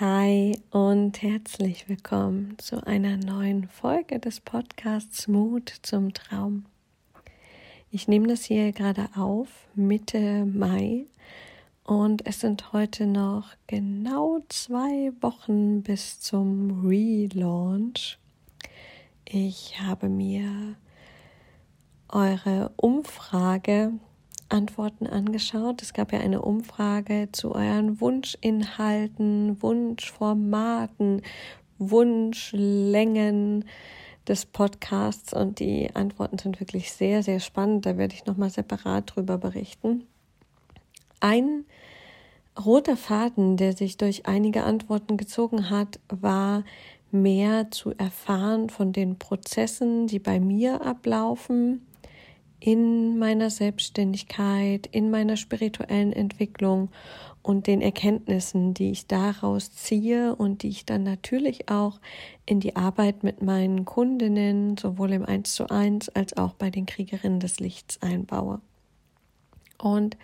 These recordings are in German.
Hi und herzlich willkommen zu einer neuen Folge des Podcasts Mut zum Traum. Ich nehme das hier gerade auf, Mitte Mai, und es sind heute noch genau zwei Wochen bis zum Relaunch. Ich habe mir eure Umfrage Antworten angeschaut. Es gab ja eine Umfrage zu euren Wunschinhalten, Wunschformaten, Wunschlängen des Podcasts und die Antworten sind wirklich sehr, sehr spannend. Da werde ich nochmal separat drüber berichten. Ein roter Faden, der sich durch einige Antworten gezogen hat, war mehr zu erfahren von den Prozessen, die bei mir ablaufen, in meiner Selbstständigkeit, in meiner spirituellen Entwicklung und den Erkenntnissen, die ich daraus ziehe und die ich dann natürlich auch in die Arbeit mit meinen Kundinnen, sowohl im 1 zu 1 als auch bei den Kriegerinnen des Lichts einbaue. Und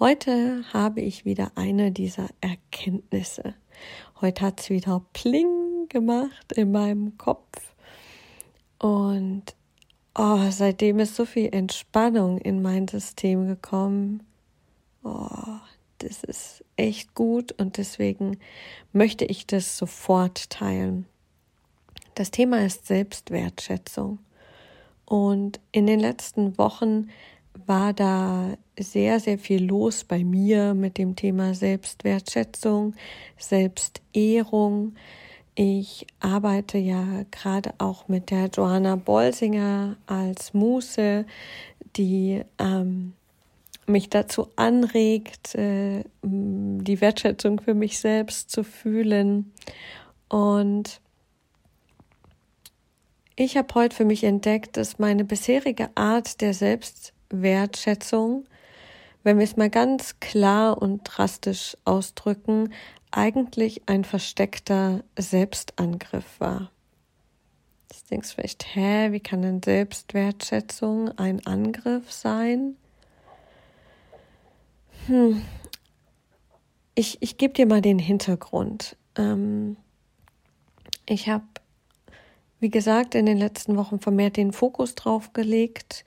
heute habe ich wieder eine dieser Erkenntnisse. Heute hat es wieder Pling gemacht in meinem Kopf. Und Oh, seitdem ist so viel Entspannung in mein System gekommen. Oh, das ist echt gut und deswegen möchte ich das sofort teilen. Das Thema ist Selbstwertschätzung. Und in den letzten Wochen war da sehr, sehr viel los bei mir mit dem Thema Selbstwertschätzung, Selbstehrung, ich arbeite ja gerade auch mit der Johanna Bolsinger als Muse, die ähm, mich dazu anregt, äh, die Wertschätzung für mich selbst zu fühlen. Und ich habe heute für mich entdeckt, dass meine bisherige Art der Selbstwertschätzung, wenn wir es mal ganz klar und drastisch ausdrücken, eigentlich ein versteckter Selbstangriff war. Jetzt denkst du vielleicht, hä, wie kann denn Selbstwertschätzung ein Angriff sein? Hm. Ich, ich gebe dir mal den Hintergrund. Ähm, ich habe, wie gesagt, in den letzten Wochen vermehrt den Fokus drauf gelegt,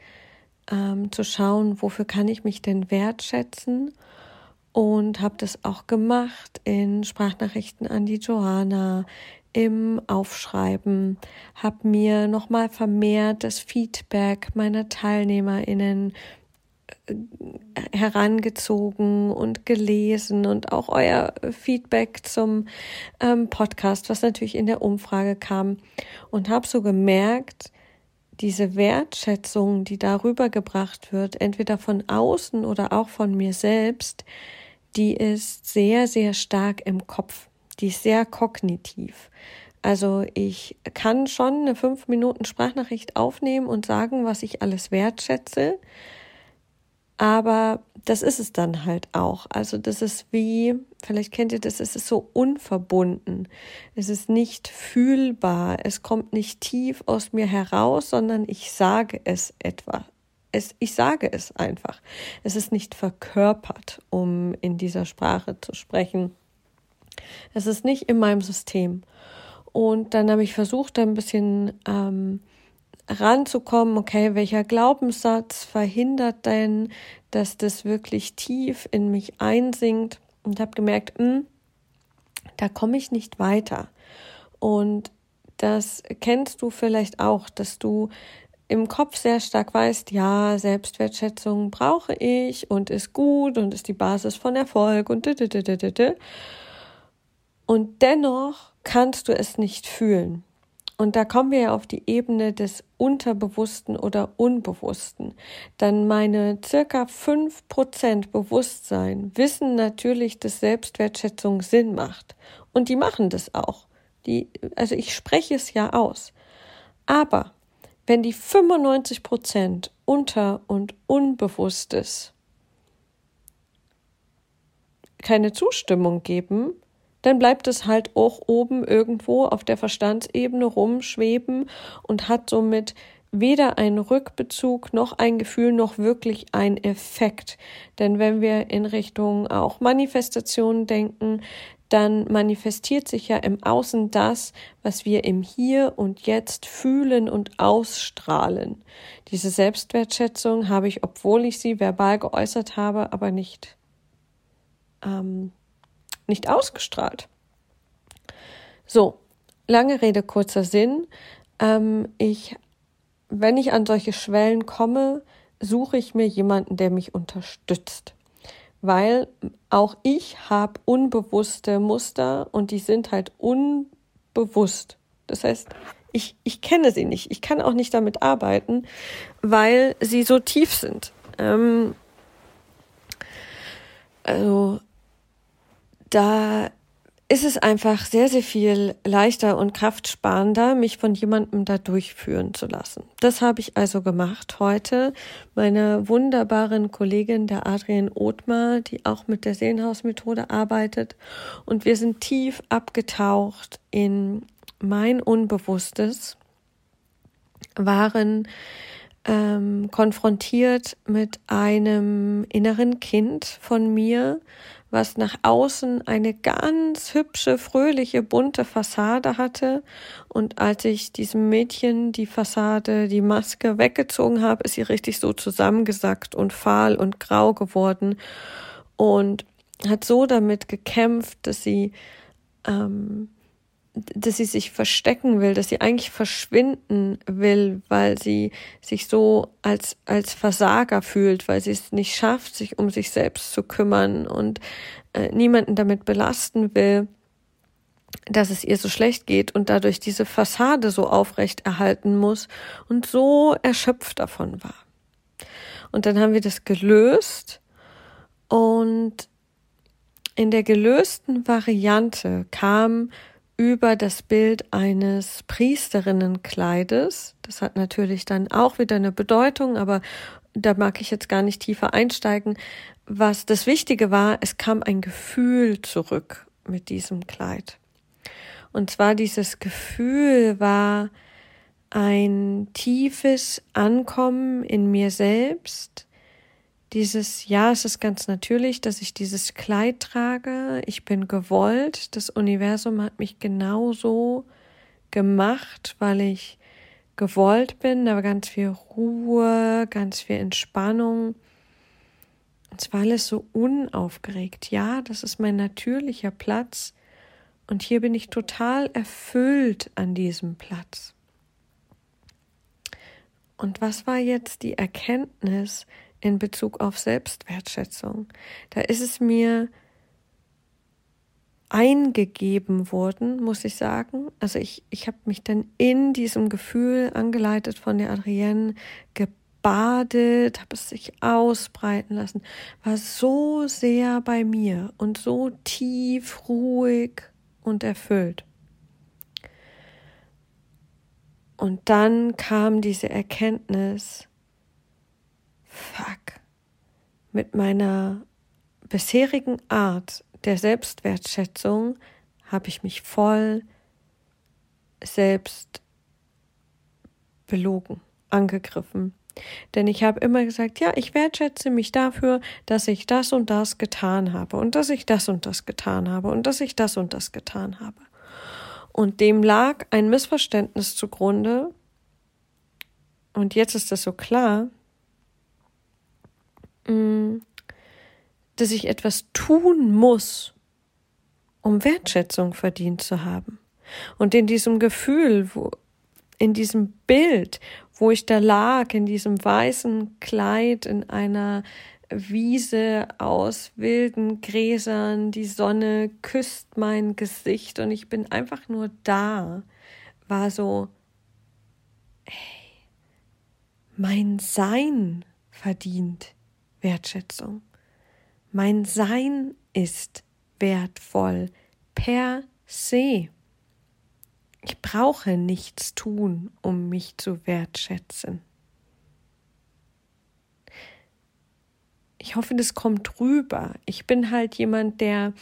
ähm, zu schauen, wofür kann ich mich denn wertschätzen und habe das auch gemacht in Sprachnachrichten an die Johanna, im Aufschreiben, habe mir nochmal vermehrt das Feedback meiner Teilnehmerinnen äh, herangezogen und gelesen und auch euer Feedback zum ähm, Podcast, was natürlich in der Umfrage kam. Und habe so gemerkt, diese Wertschätzung, die darüber gebracht wird, entweder von außen oder auch von mir selbst, die ist sehr, sehr stark im Kopf. Die ist sehr kognitiv. Also ich kann schon eine fünf Minuten Sprachnachricht aufnehmen und sagen, was ich alles wertschätze. Aber das ist es dann halt auch. Also das ist wie, vielleicht kennt ihr das, es ist so unverbunden. Es ist nicht fühlbar. Es kommt nicht tief aus mir heraus, sondern ich sage es etwa es, ich sage es einfach. Es ist nicht verkörpert, um in dieser Sprache zu sprechen. Es ist nicht in meinem System. Und dann habe ich versucht, ein bisschen ähm, ranzukommen, okay, welcher Glaubenssatz verhindert denn, dass das wirklich tief in mich einsinkt und habe gemerkt, mh, hm, da komme ich nicht weiter. Und das kennst du vielleicht auch, dass du im Kopf sehr stark weißt, ja, Selbstwertschätzung brauche ich und ist gut und ist die Basis von Erfolg und und dennoch kannst du es nicht fühlen. Und da kommen wir ja auf die Ebene des Unterbewussten oder Unbewussten. Dann meine circa fünf Prozent Bewusstsein wissen natürlich, dass Selbstwertschätzung Sinn macht. Und die machen das auch. Die, also ich spreche es ja aus. Aber wenn die 95 Prozent unter- und unbewusstes keine Zustimmung geben, dann bleibt es halt auch oben irgendwo auf der Verstandsebene rumschweben und hat somit weder einen Rückbezug noch ein Gefühl noch wirklich ein Effekt. Denn wenn wir in Richtung auch Manifestation denken, dann manifestiert sich ja im Außen das, was wir im Hier und Jetzt fühlen und ausstrahlen. Diese Selbstwertschätzung habe ich, obwohl ich sie verbal geäußert habe, aber nicht, ähm, nicht ausgestrahlt. So, lange Rede, kurzer Sinn. Ähm, ich, wenn ich an solche Schwellen komme, suche ich mir jemanden, der mich unterstützt weil auch ich habe unbewusste Muster und die sind halt unbewusst. Das heißt, ich, ich kenne sie nicht. Ich kann auch nicht damit arbeiten, weil sie so tief sind. Ähm, also da ist es einfach sehr, sehr viel leichter und kraftsparender, mich von jemandem da durchführen zu lassen. Das habe ich also gemacht heute. Meine wunderbaren Kollegin, der Adrian Othmar, die auch mit der Seelenhausmethode arbeitet. Und wir sind tief abgetaucht in mein Unbewusstes, waren ähm, konfrontiert mit einem inneren Kind von mir, was nach außen eine ganz hübsche, fröhliche, bunte Fassade hatte. Und als ich diesem Mädchen die Fassade, die Maske weggezogen habe, ist sie richtig so zusammengesackt und fahl und grau geworden und hat so damit gekämpft, dass sie ähm, dass sie sich verstecken will, dass sie eigentlich verschwinden will, weil sie sich so als, als Versager fühlt, weil sie es nicht schafft, sich um sich selbst zu kümmern und äh, niemanden damit belasten will, dass es ihr so schlecht geht und dadurch diese Fassade so aufrecht erhalten muss und so erschöpft davon war. Und dann haben wir das gelöst und in der gelösten Variante kam über das Bild eines Priesterinnenkleides. Das hat natürlich dann auch wieder eine Bedeutung, aber da mag ich jetzt gar nicht tiefer einsteigen. Was das Wichtige war, es kam ein Gefühl zurück mit diesem Kleid. Und zwar dieses Gefühl war ein tiefes Ankommen in mir selbst, dieses, ja, es ist ganz natürlich, dass ich dieses Kleid trage. Ich bin gewollt. Das Universum hat mich genauso gemacht, weil ich gewollt bin. Da war ganz viel Ruhe, ganz viel Entspannung. Und zwar alles so unaufgeregt. Ja, das ist mein natürlicher Platz. Und hier bin ich total erfüllt an diesem Platz. Und was war jetzt die Erkenntnis, in Bezug auf Selbstwertschätzung. Da ist es mir eingegeben worden, muss ich sagen. Also ich, ich habe mich dann in diesem Gefühl, angeleitet von der Adrienne, gebadet, habe es sich ausbreiten lassen, war so sehr bei mir und so tief, ruhig und erfüllt. Und dann kam diese Erkenntnis, fuck, mit meiner bisherigen Art der Selbstwertschätzung habe ich mich voll selbst belogen, angegriffen. Denn ich habe immer gesagt, ja, ich wertschätze mich dafür, dass ich das und das getan habe und dass ich das und das getan habe und dass ich das und das getan habe. Und dem lag ein Missverständnis zugrunde. Und jetzt ist es so klar, dass ich etwas tun muss, um Wertschätzung verdient zu haben. Und in diesem Gefühl, wo, in diesem Bild, wo ich da lag, in diesem weißen Kleid, in einer Wiese aus wilden Gräsern, die Sonne küsst mein Gesicht und ich bin einfach nur da, war so, hey, mein Sein verdient Wertschätzung. Mein Sein ist wertvoll per se. Ich brauche nichts tun, um mich zu wertschätzen. Ich hoffe, das kommt rüber. Ich bin halt jemand, der,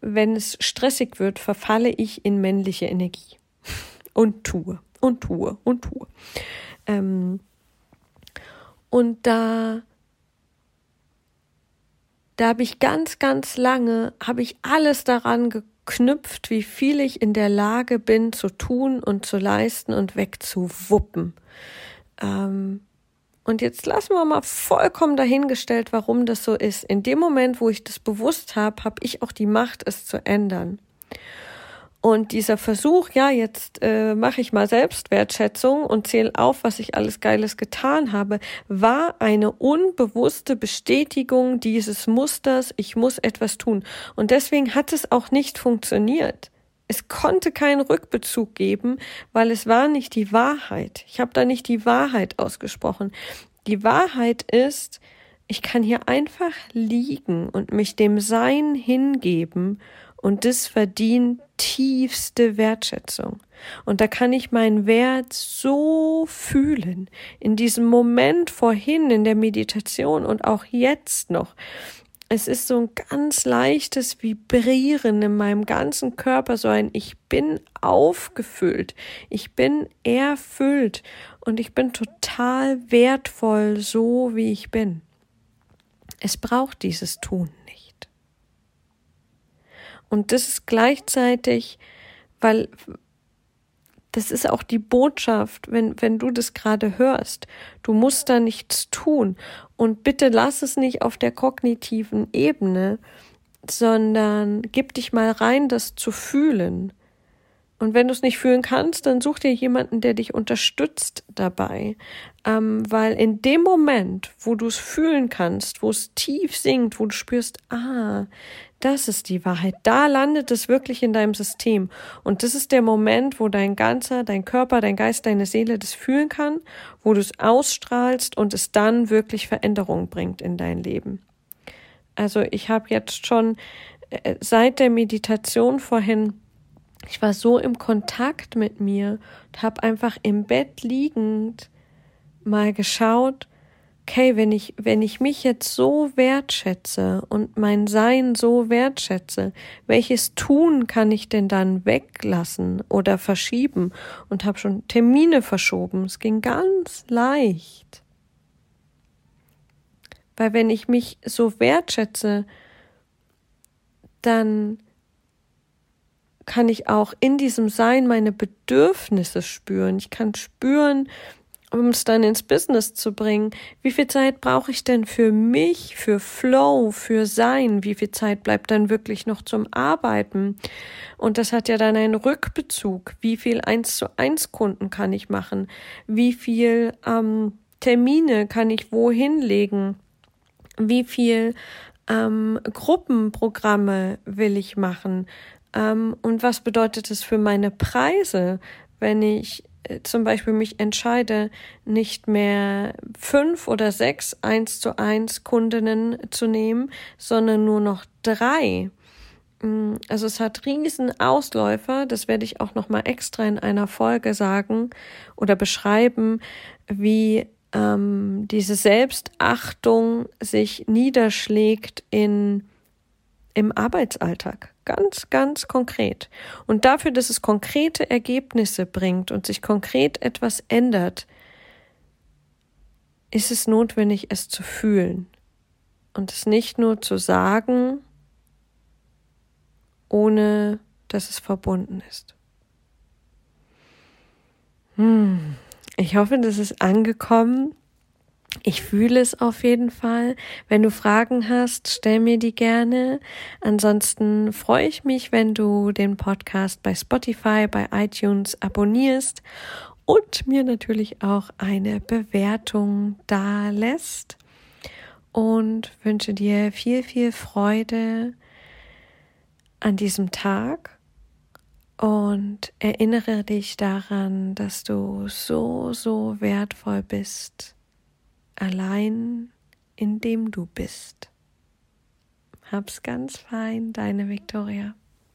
wenn es stressig wird, verfalle ich in männliche Energie und tue und tue und tue. Ähm, und da da habe ich ganz, ganz lange, habe ich alles daran ge knüpft, wie viel ich in der Lage bin zu tun und zu leisten und wegzuwuppen. Ähm, und jetzt lassen wir mal vollkommen dahingestellt, warum das so ist. In dem Moment, wo ich das bewusst habe, habe ich auch die Macht, es zu ändern. Und dieser Versuch, ja, jetzt äh, mache ich mal Selbstwertschätzung und zähle auf, was ich alles Geiles getan habe, war eine unbewusste Bestätigung dieses Musters, ich muss etwas tun. Und deswegen hat es auch nicht funktioniert. Es konnte keinen Rückbezug geben, weil es war nicht die Wahrheit. Ich habe da nicht die Wahrheit ausgesprochen. Die Wahrheit ist, ich kann hier einfach liegen und mich dem Sein hingeben und das verdient tiefste Wertschätzung. Und da kann ich meinen Wert so fühlen. In diesem Moment vorhin in der Meditation und auch jetzt noch. Es ist so ein ganz leichtes Vibrieren in meinem ganzen Körper, so ein Ich bin aufgefüllt, ich bin erfüllt und ich bin total wertvoll, so wie ich bin. Es braucht dieses Tun und das ist gleichzeitig, weil das ist auch die Botschaft, wenn, wenn du das gerade hörst. Du musst da nichts tun. Und bitte lass es nicht auf der kognitiven Ebene, sondern gib dich mal rein, das zu fühlen. Und wenn du es nicht fühlen kannst, dann such dir jemanden, der dich unterstützt dabei. Ähm, weil in dem Moment, wo du es fühlen kannst, wo es tief sinkt, wo du spürst, ah, das ist die Wahrheit. Da landet es wirklich in deinem System. Und das ist der Moment, wo dein ganzer, dein Körper, dein Geist, deine Seele das fühlen kann, wo du es ausstrahlst und es dann wirklich Veränderung bringt in dein Leben. Also ich habe jetzt schon äh, seit der Meditation vorhin, ich war so im Kontakt mit mir und habe einfach im Bett liegend mal geschaut, okay, wenn ich, wenn ich mich jetzt so wertschätze und mein Sein so wertschätze, welches Tun kann ich denn dann weglassen oder verschieben? Und habe schon Termine verschoben. Es ging ganz leicht. Weil wenn ich mich so wertschätze, dann kann ich auch in diesem Sein meine Bedürfnisse spüren. Ich kann spüren, um es dann ins Business zu bringen, wie viel Zeit brauche ich denn für mich, für Flow, für Sein? Wie viel Zeit bleibt dann wirklich noch zum Arbeiten? Und das hat ja dann einen Rückbezug. Wie viel eins zu eins Kunden kann ich machen? Wie viel ähm, Termine kann ich wohin legen? Wie viel ähm, Gruppenprogramme will ich machen? Ähm, und was bedeutet es für meine Preise, wenn ich zum Beispiel mich entscheide, nicht mehr fünf oder sechs eins zu eins Kundinnen zu nehmen, sondern nur noch drei. Mm, also es hat riesen Ausläufer, das werde ich auch noch mal extra in einer Folge sagen oder beschreiben, wie ähm, diese Selbstachtung sich niederschlägt in im Arbeitsalltag. Ganz, ganz konkret. Und dafür, dass es konkrete Ergebnisse bringt und sich konkret etwas ändert, ist es notwendig, es zu fühlen und es nicht nur zu sagen, ohne dass es verbunden ist. Hm. Ich hoffe, das ist angekommen. Ich fühle es auf jeden Fall. Wenn du Fragen hast, stell mir die gerne. Ansonsten freue ich mich, wenn du den Podcast bei Spotify, bei iTunes abonnierst und mir natürlich auch eine Bewertung da lässt. Und wünsche dir viel, viel Freude an diesem Tag und erinnere dich daran, dass du so, so wertvoll bist allein in dem du bist. Hab's ganz fein, deine Victoria.